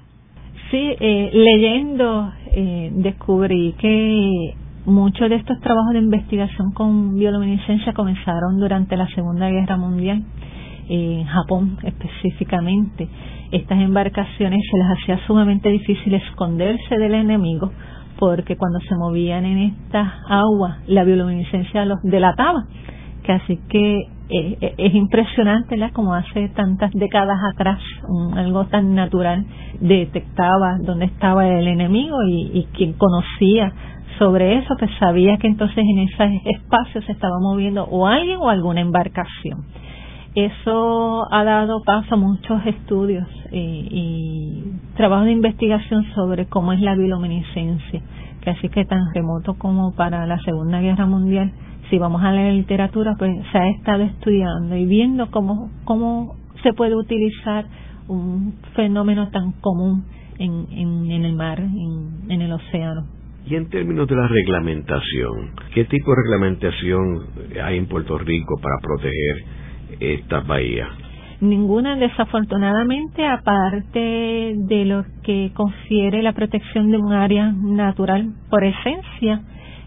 Sí, eh, leyendo eh, descubrí que Muchos de estos trabajos de investigación con bioluminiscencia comenzaron durante la Segunda Guerra Mundial, en Japón específicamente. Estas embarcaciones se les hacía sumamente difícil esconderse del enemigo porque cuando se movían en estas aguas la bioluminiscencia los delataba. Que así que eh, eh, es impresionante ¿la? como hace tantas décadas atrás algo tan natural detectaba dónde estaba el enemigo y, y quien conocía sobre eso, pues sabía que entonces en ese espacio se estaba moviendo o alguien o alguna embarcación. Eso ha dado paso a muchos estudios y, y trabajos de investigación sobre cómo es la bioluminiscencia, que así que tan remoto como para la Segunda Guerra Mundial, si vamos a leer literatura, pues se ha estado estudiando y viendo cómo, cómo se puede utilizar un fenómeno tan común en, en, el mar, en el océano Y en términos de la reglamentación, ¿qué tipo de reglamentación hay en Puerto Rico para proteger estas bahías? Ninguna, desafortunadamente, aparte de lo que confiere la protección de un área natural por esencia,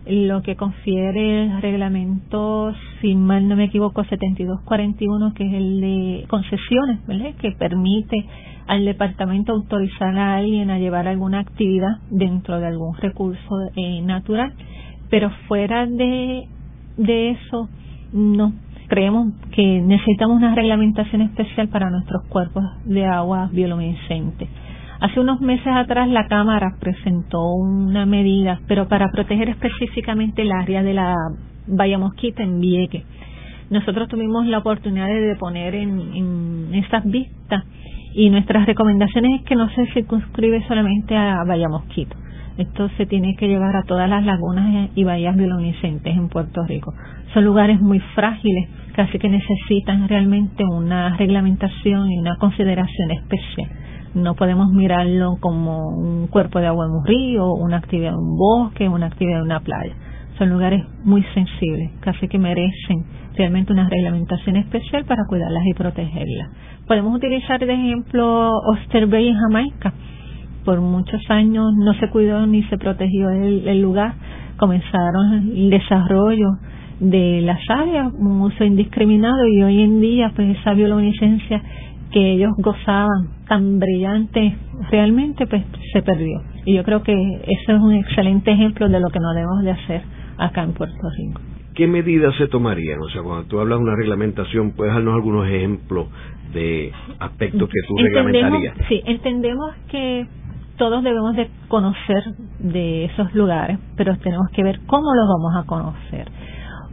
lo que confiere el reglamento, si mal no me equivoco, 7241, que es el de concesiones, ¿verdad? que permite al departamento autorizar a alguien a llevar alguna actividad dentro de algún recurso eh, natural, pero fuera de, de eso, no. Creemos que necesitamos una reglamentación especial para nuestros cuerpos de agua bioluminescentes Hace unos meses atrás la Cámara presentó una medida, pero para proteger específicamente el área de la Bahía Mosquita en Vieque. Nosotros tuvimos la oportunidad de poner en, en esas vistas y nuestras recomendaciones es que no se circunscribe solamente a Bahía Mosquito. Esto se tiene que llevar a todas las lagunas y bahías bioluminescentes en Puerto Rico. Son lugares muy frágiles, casi que necesitan realmente una reglamentación y una consideración especial no podemos mirarlo como un cuerpo de agua en un río, una actividad en un bosque, una actividad en una playa. Son lugares muy sensibles, casi que merecen realmente una reglamentación especial para cuidarlas y protegerlas. Podemos utilizar de ejemplo Oster Bay en Jamaica. Por muchos años no se cuidó ni se protegió el, el lugar. Comenzaron el desarrollo de las áreas, un uso indiscriminado y hoy en día pues esa bioluminiscencia que ellos gozaban tan brillante realmente pues se perdió y yo creo que eso es un excelente ejemplo de lo que no debemos de hacer acá en Puerto Rico. ¿Qué medidas se tomarían? O sea, cuando tú hablas de una reglamentación, ¿puedes darnos algunos ejemplos de aspectos que tú reglamentarías? Sí, entendemos que todos debemos de conocer de esos lugares, pero tenemos que ver cómo los vamos a conocer.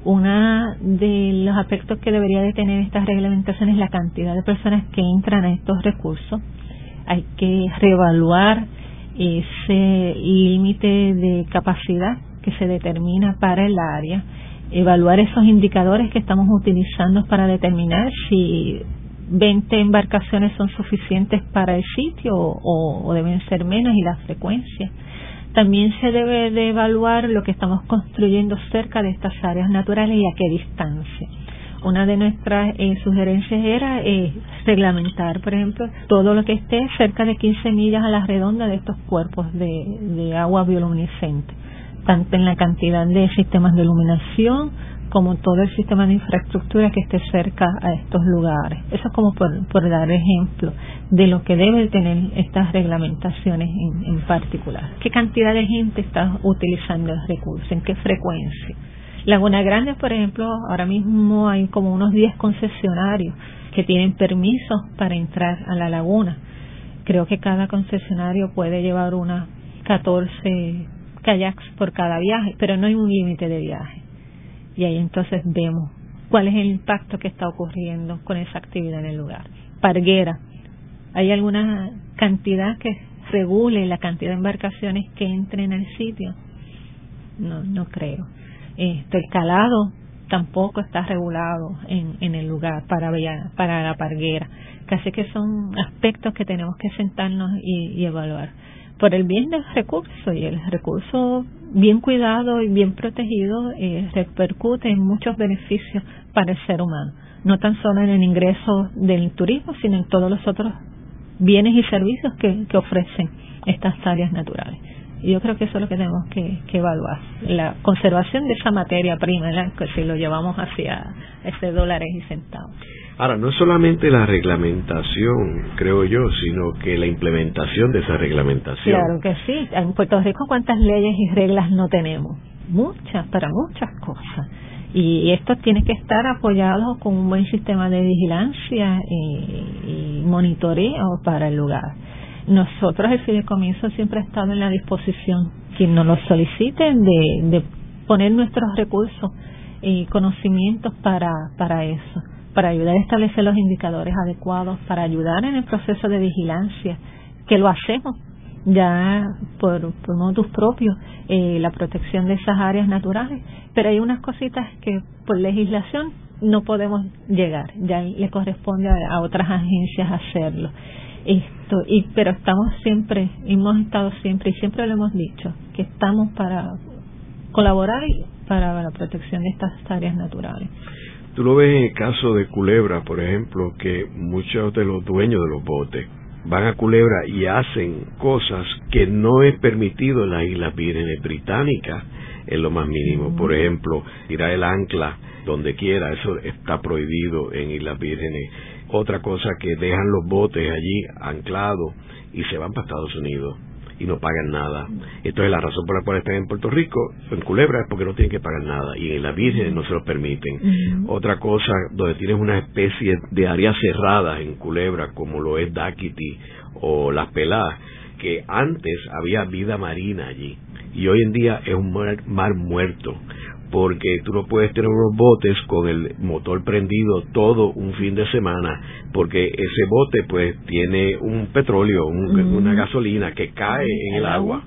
Una de los aspectos que debería de tener esta reglamentación es la cantidad de personas que entran a estos recursos. Hay que reevaluar ese límite de capacidad que se determina para el área, evaluar esos indicadores que estamos utilizando para determinar si 20 embarcaciones son suficientes para el sitio o, deben ser menos y la frecuencia también se debe de evaluar lo que estamos construyendo cerca de estas áreas naturales y a qué distancia. Una de nuestras eh, sugerencias era eh, reglamentar, por ejemplo, todo lo que esté cerca de 15 millas a la redonda de estos cuerpos de, de agua bioluminiscente, tanto en la cantidad de sistemas de iluminación como todo el sistema de infraestructura que esté cerca a estos lugares. Eso es como por, dar ejemplo de lo que deben tener estas reglamentaciones en, en particular. ¿Qué cantidad de gente está utilizando el recurso? ¿En qué frecuencia? Laguna Grande, por ejemplo, ahora mismo hay como unos 10 concesionarios que tienen permisos para entrar a la laguna. Creo que cada concesionario puede llevar unas 14 kayaks por cada viaje, pero no hay un límite de viaje y ahí entonces vemos cuál es el impacto que está ocurriendo con esa actividad en el lugar. Parguera, ¿hay alguna cantidad que regule la cantidad de embarcaciones que entren al sitio? No, no creo. Este, el calado tampoco está regulado en, el lugar para, para la parguera. Casi que son aspectos que tenemos que sentarnos y evaluar por el bien del recurso y el recurso bien cuidado y bien protegido eh, repercute en muchos beneficios para el ser humano, no tan solo en el ingreso del turismo, sino en todos los otros bienes y servicios que, que ofrecen estas áreas naturales. Y yo creo que eso es lo que tenemos que, evaluar, la conservación de esa materia prima, que si lo llevamos hacia ese dólares y centavos. Ahora, no solamente la reglamentación, creo yo, sino que la implementación de esa reglamentación. Claro que sí. En Puerto Rico, ¿cuántas leyes y reglas no tenemos? Muchas, para muchas cosas. Y esto tiene que estar apoyado con un buen sistema de vigilancia y, monitoreo para el lugar. Nosotros, el fideicomiso, siempre ha estado en la disposición, quien nos lo solicite, de, poner nuestros recursos y conocimientos para, eso para ayudar a establecer los indicadores adecuados, para ayudar en el proceso de vigilancia, que lo hacemos ya por, por propios, eh, la protección de esas áreas naturales, pero hay unas cositas que por legislación no podemos llegar, ya le corresponde a, otras agencias hacerlo. Esto, y pero estamos siempre, hemos estado siempre y siempre lo hemos dicho, que estamos para colaborar para la protección de estas áreas naturales. Tú lo ves en el caso de Culebra, por ejemplo, que muchos de los dueños de los botes van a Culebra y hacen cosas que no es permitido en las Islas Vírgenes Británicas en lo más mínimo. Por ejemplo, tirar el ancla donde quiera, eso está prohibido en Islas Vírgenes. Otra cosa que dejan los botes allí anclados y se van para Estados Unidos y no pagan nada. Entonces la razón por la cual están en Puerto Rico, en Culebra, es porque no tienen que pagar nada y en la Virgen no se lo permiten. Otra cosa, donde tienes una especie de áreas cerradas en Culebra, como lo es Daquiti o Las Peladas, que antes había vida marina allí y hoy en día es un mar muerto porque tú no puedes tener unos botes con el motor prendido todo un fin de semana, porque ese bote pues tiene un petróleo, una gasolina que cae en el agua.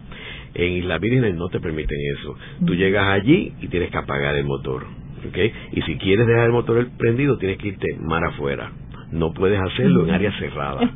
En Islas Vírgenes no te permiten eso. Tú llegas allí y tienes que apagar el motor. ¿okay? Y si quieres dejar el motor prendido, tienes que irte mar afuera. No puedes hacerlo en áreas cerradas.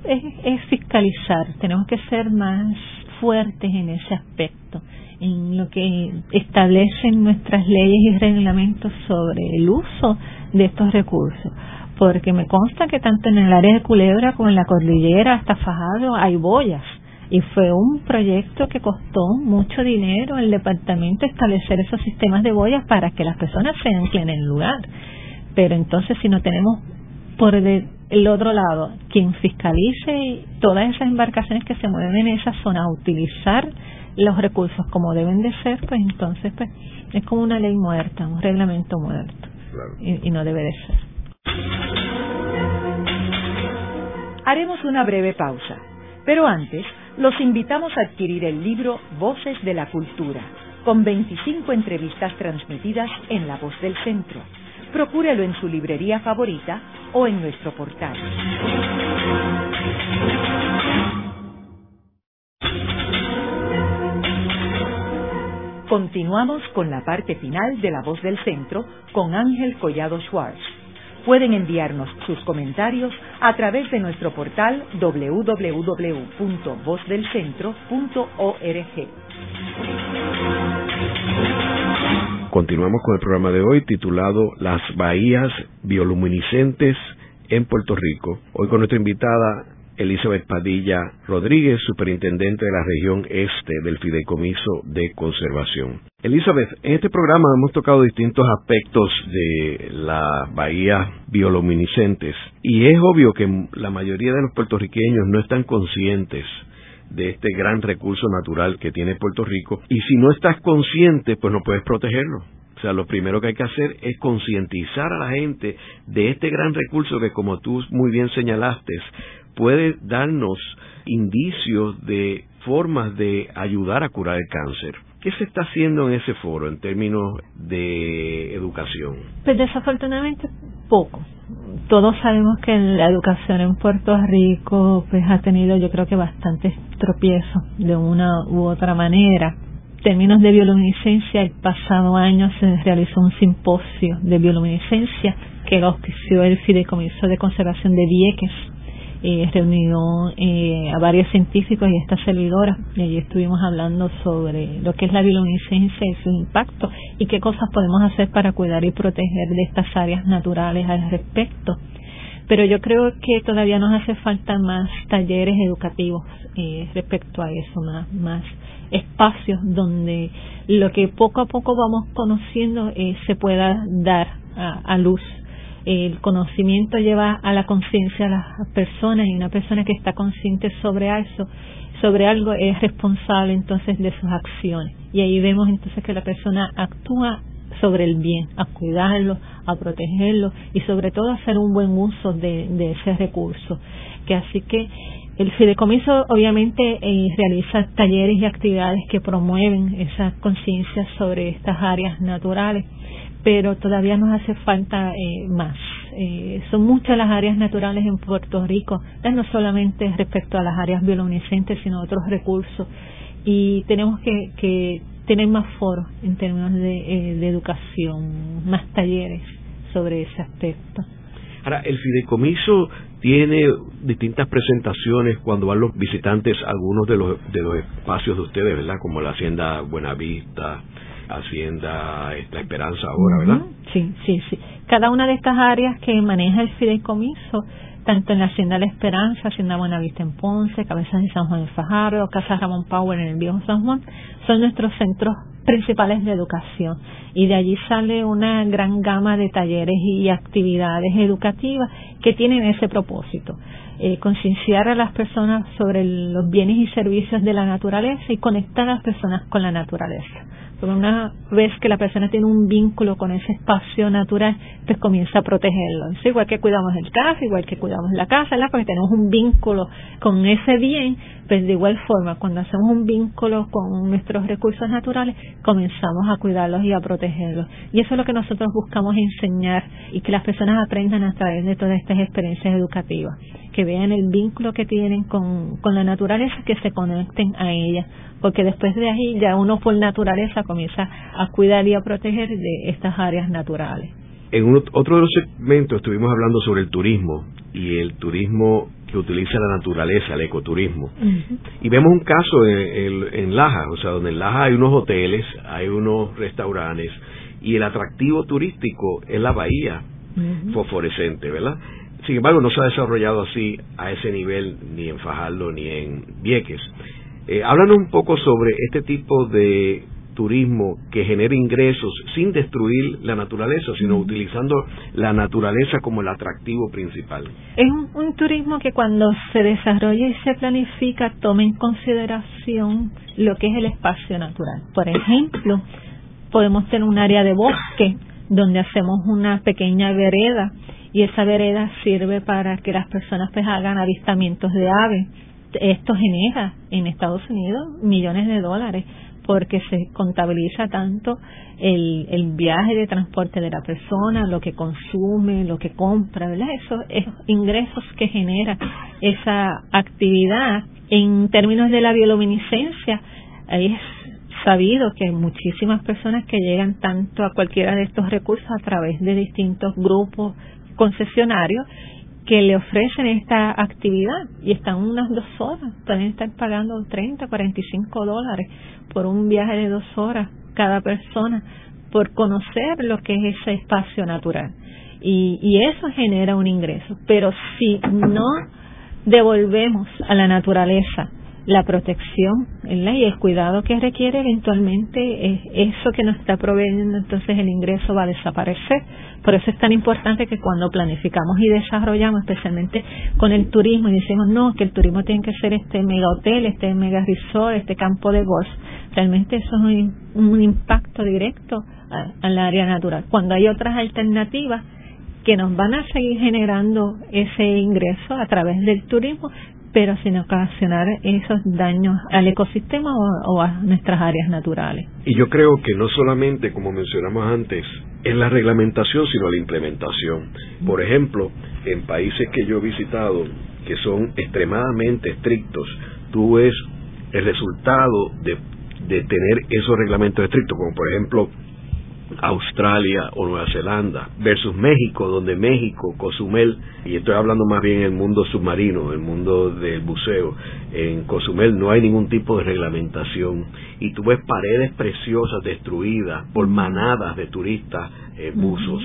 es fiscalizar. Tenemos que ser más fuertes en ese aspecto en lo que establecen nuestras leyes y reglamentos sobre el uso de estos recursos. Porque me consta que tanto en el área de Culebra como en la cordillera hasta Fajado hay boyas. Y fue un proyecto que costó mucho dinero el departamento establecer esos sistemas de boyas para que las personas se anclen en el lugar. Pero entonces si no tenemos por el otro lado quien fiscalice todas esas embarcaciones que se mueven en esa zona a utilizar los recursos como deben de ser, pues entonces pues es como una ley muerta, un reglamento muerto. Y, y no debe de ser. Haremos una breve pausa, pero antes los invitamos a adquirir el libro Voces de la Cultura, con 25 entrevistas transmitidas en La Voz del Centro. Procúrelo en su librería favorita o en nuestro portal. Continuamos con la parte final de La Voz del Centro con Ángel Collado Schwartz. Pueden enviarnos sus comentarios a través de nuestro portal www.vozdelcentro.org. Continuamos con el programa de hoy titulado Las bahías bioluminiscentes en Puerto Rico. Hoy con nuestra invitada Elizabeth Padilla Rodríguez, superintendente de la región este del Fideicomiso de Conservación. Elizabeth, en este programa hemos tocado distintos aspectos de las bahías bioluminiscentes y es obvio que la mayoría de los puertorriqueños no están conscientes de este gran recurso natural que tiene Puerto Rico y si no estás consciente pues no puedes protegerlo. O sea, lo primero que hay que hacer es concientizar a la gente de este gran recurso que, como tú muy bien señalaste, puede darnos indicios de formas de ayudar a curar el cáncer. ¿Qué se está haciendo en ese foro en términos de educación? Pues desafortunadamente poco. Todos sabemos que la educación en Puerto Rico pues ha tenido yo creo que bastantes tropiezos de una u otra manera. En términos de bioluminiscencia, el pasado año se realizó un simposio de bioluminiscencia que lo auspició el Fideicomiso de Conservación de Vieques eh, reunió eh, a varios científicos y esta servidora y allí estuvimos hablando sobre lo que es la bioluminiscencia y su impacto y qué cosas podemos hacer para cuidar y proteger de estas áreas naturales al respecto. Pero yo creo que todavía nos hace falta más talleres educativos eh, respecto a eso, más, más espacios donde lo que poco a poco vamos conociendo eh, se pueda dar a, a luz el conocimiento lleva a la conciencia a las personas y una persona que está consciente sobre eso, sobre algo es responsable entonces de sus acciones. Y ahí vemos entonces que la persona actúa sobre el bien, a cuidarlo, a protegerlo y sobre todo hacer un buen uso de, ese recurso. Que así que el fideicomiso obviamente eh, realiza talleres y actividades que promueven esa conciencia sobre estas áreas naturales pero todavía nos hace falta eh, más. Eh, son muchas las áreas naturales en Puerto Rico, no solamente respecto a las áreas bioluminiscentes, sino otros recursos. Y tenemos que, que tener más foros en términos de, eh, de educación, más talleres sobre ese aspecto. Ahora, el fideicomiso tiene distintas presentaciones cuando van los visitantes a algunos de los, de los espacios de ustedes, ¿verdad? Como la Hacienda Buenavista, Hacienda La Esperanza ahora, ¿verdad? Sí, sí, sí. Cada una de estas áreas que maneja el fideicomiso, tanto en la Hacienda La Esperanza, Hacienda Buenavista en Ponce, Cabezas de San Juan en Fajardo, Casa Ramón Power en el Viejo San Juan, son nuestros centros principales de educación y de allí sale una gran gama de talleres y actividades educativas que tienen ese propósito, eh, concienciar a las personas sobre los bienes y servicios de la naturaleza y conectar a las personas con la naturaleza una vez que la persona tiene un vínculo con ese espacio natural, pues comienza a protegerlo. igual que cuidamos el casa, igual que cuidamos la casa, ¿verdad? porque tenemos un vínculo con ese bien, pues de igual forma, cuando hacemos un vínculo con nuestros recursos naturales, comenzamos a cuidarlos y a protegerlos. Y eso es lo que nosotros buscamos enseñar y que las personas aprendan a través de todas estas experiencias educativas, que vean el vínculo que tienen con, con la naturaleza, que se conecten a ella, porque después de ahí ya uno por naturaleza comienza a cuidar y a proteger de estas áreas naturales. En otro de los segmentos estuvimos hablando sobre el turismo y el turismo que utiliza la naturaleza, el ecoturismo. Y vemos un caso en, Laja, o sea, donde en Laja hay unos hoteles, hay unos restaurantes y el atractivo turístico es la bahía fosforescente, ¿verdad? Sin embargo, no se ha desarrollado así a ese nivel ni en Fajardo ni en Vieques. Eh, háblanos un poco sobre este tipo de turismo que genera ingresos sin destruir la naturaleza, sino utilizando la naturaleza como el atractivo principal. Es un, turismo que cuando se desarrolla y se planifica toma en consideración lo que es el espacio natural. Por ejemplo, podemos tener un área de bosque donde hacemos una pequeña vereda y esa vereda sirve para que las personas pues hagan avistamientos de aves esto genera en Estados Unidos millones de dólares porque se contabiliza tanto el, viaje de transporte de la persona, lo que consume, lo que compra, ¿verdad? Esos, esos ingresos que genera esa actividad en términos de la bioluminiscencia, es sabido que hay muchísimas personas que llegan tanto a cualquiera de estos recursos a través de distintos grupos concesionarios que le ofrecen esta actividad y están unas dos horas, pueden estar pagando 30, 45 dólares por un viaje de dos horas cada persona por conocer lo que es ese espacio natural. Y, y eso genera un ingreso. Pero si no devolvemos a la naturaleza la protección y el cuidado que requiere eventualmente es eso que nos está proveyendo entonces el ingreso va a desaparecer. Por eso es tan importante que cuando planificamos y desarrollamos especialmente con el turismo y decimos no que el turismo tiene que ser este mega hotel este mega resort este campo de golf realmente eso es un, impacto directo al área natural. Cuando hay otras alternativas que nos van a seguir generando ese ingreso a través del turismo, pero sin ocasionar esos daños al ecosistema o, a nuestras áreas naturales. Y yo creo que no solamente, como mencionamos antes, es la reglamentación, sino la implementación. Por ejemplo, en países que yo he visitado, que son extremadamente estrictos, tú ves el resultado de, de tener esos reglamentos estrictos, como por ejemplo Australia o Nueva Zelanda versus México, donde México, Cozumel, y estoy hablando más bien en el mundo submarino, el mundo del buceo, en Cozumel no hay ningún tipo de reglamentación y tú ves paredes preciosas destruidas por manadas de turistas eh, buzos.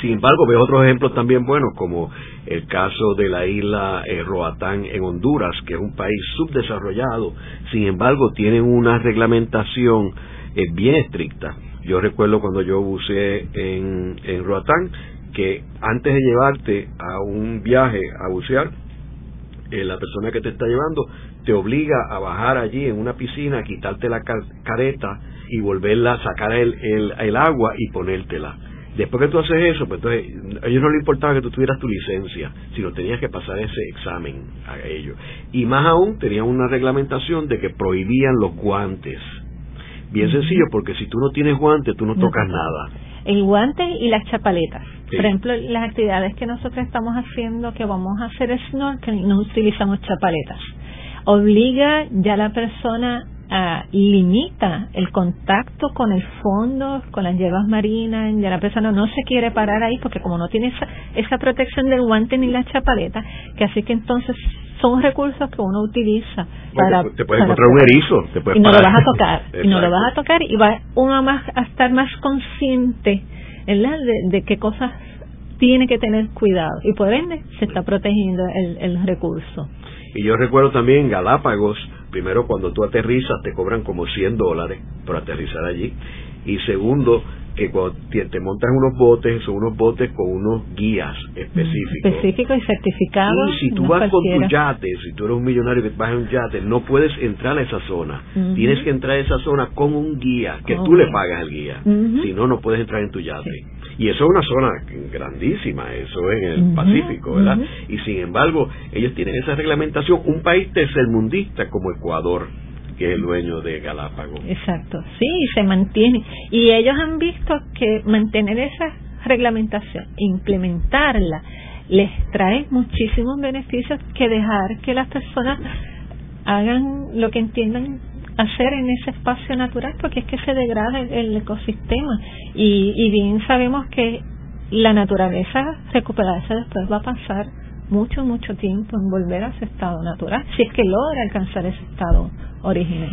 Sin embargo, ves otros ejemplos también buenos, como el caso de la isla eh, Roatán en Honduras, que es un país subdesarrollado, sin embargo, tienen una reglamentación eh, bien estricta yo recuerdo cuando yo buceé en, en Roatán que antes de llevarte a un viaje a bucear, eh, la persona que te está llevando te obliga a bajar allí en una piscina, quitarte la careta y volverla a sacar el, el, agua y ponértela. Después que tú haces eso, pues entonces a ellos no les importaba que tú tuvieras tu licencia, sino tenías que pasar ese examen a ellos. Y más aún, tenían una reglamentación de que prohibían los guantes Bien sencillo, porque si tú no tienes guante, tú no, tocas nada. El guante y las chapaletas. Por ejemplo, las actividades que nosotros estamos haciendo, que vamos a hacer snorkeling, no utilizamos chapaletas. Obliga ya la persona ah, limita el contacto con el fondo, con las hierbas marinas, ya la persona no se quiere parar ahí porque como no tiene esa, esa protección del guante ni la chapaleta, que así que entonces son recursos que uno utiliza para... Te, puedes encontrar un erizo, te puedes y no lo vas a tocar, y no lo vas a tocar y va uno más a estar más consciente De, de qué cosas tiene que tener cuidado y por ende se está protegiendo el, el recurso. Y yo recuerdo también en Galápagos, primero cuando tú aterrizas te cobran como 100 dólares por aterrizar allí. Y segundo, que cuando te montas unos botes, son unos botes con unos guías específicos. Específicos y certificados. Y si tú vas con tu yate, si tú eres un millonario que vas en un yate, no puedes entrar a esa zona. Tienes que entrar a esa zona con un guía, que tú le pagas al guía. Si no, no puedes entrar en tu yate. Y eso es una zona grandísima, eso en el Pacífico, ¿verdad? Y sin embargo, ellos tienen esa reglamentación. Un país tercermundista como Ecuador, que es el dueño de Galápagos. Exacto, sí, se mantiene. Y ellos han visto que mantener esa reglamentación, implementarla, les trae muchísimos beneficios que dejar que las personas hagan lo que entiendan hacer en ese espacio natural porque es que se degrada el, ecosistema y, y, bien sabemos que la naturaleza recuperarse después va a pasar mucho, mucho tiempo en volver a ese estado natural, si es que logra alcanzar ese estado original.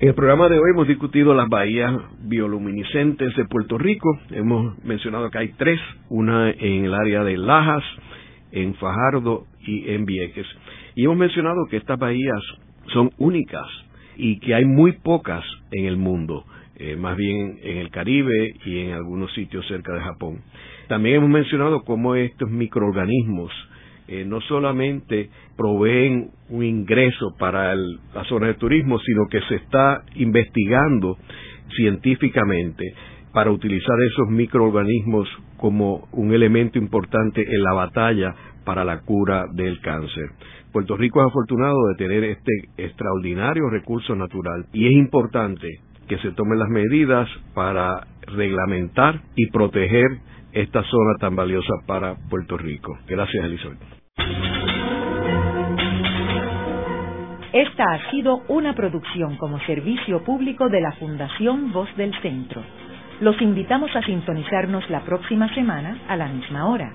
En el programa de hoy hemos discutido las bahías bioluminiscentes de Puerto Rico. Hemos mencionado que hay tres, una en el área de Lajas, en Fajardo y en Vieques. Y hemos mencionado que estas bahías son únicas y que hay muy pocas en el mundo, eh, más bien en el Caribe y en algunos sitios cerca de Japón. También hemos mencionado cómo estos microorganismos eh, no solamente proveen un ingreso para la zona de turismo, sino que se está investigando científicamente para utilizar esos microorganismos como un elemento importante en la batalla para la cura del cáncer. Puerto Rico es afortunado de tener este extraordinario recurso natural y es importante que se tomen las medidas para reglamentar y proteger esta zona tan valiosa para Puerto Rico. Gracias, Elizabeth. Esta ha sido una producción como servicio público de la Fundación Voz del Centro. Los invitamos a sintonizarnos la próxima semana a la misma hora.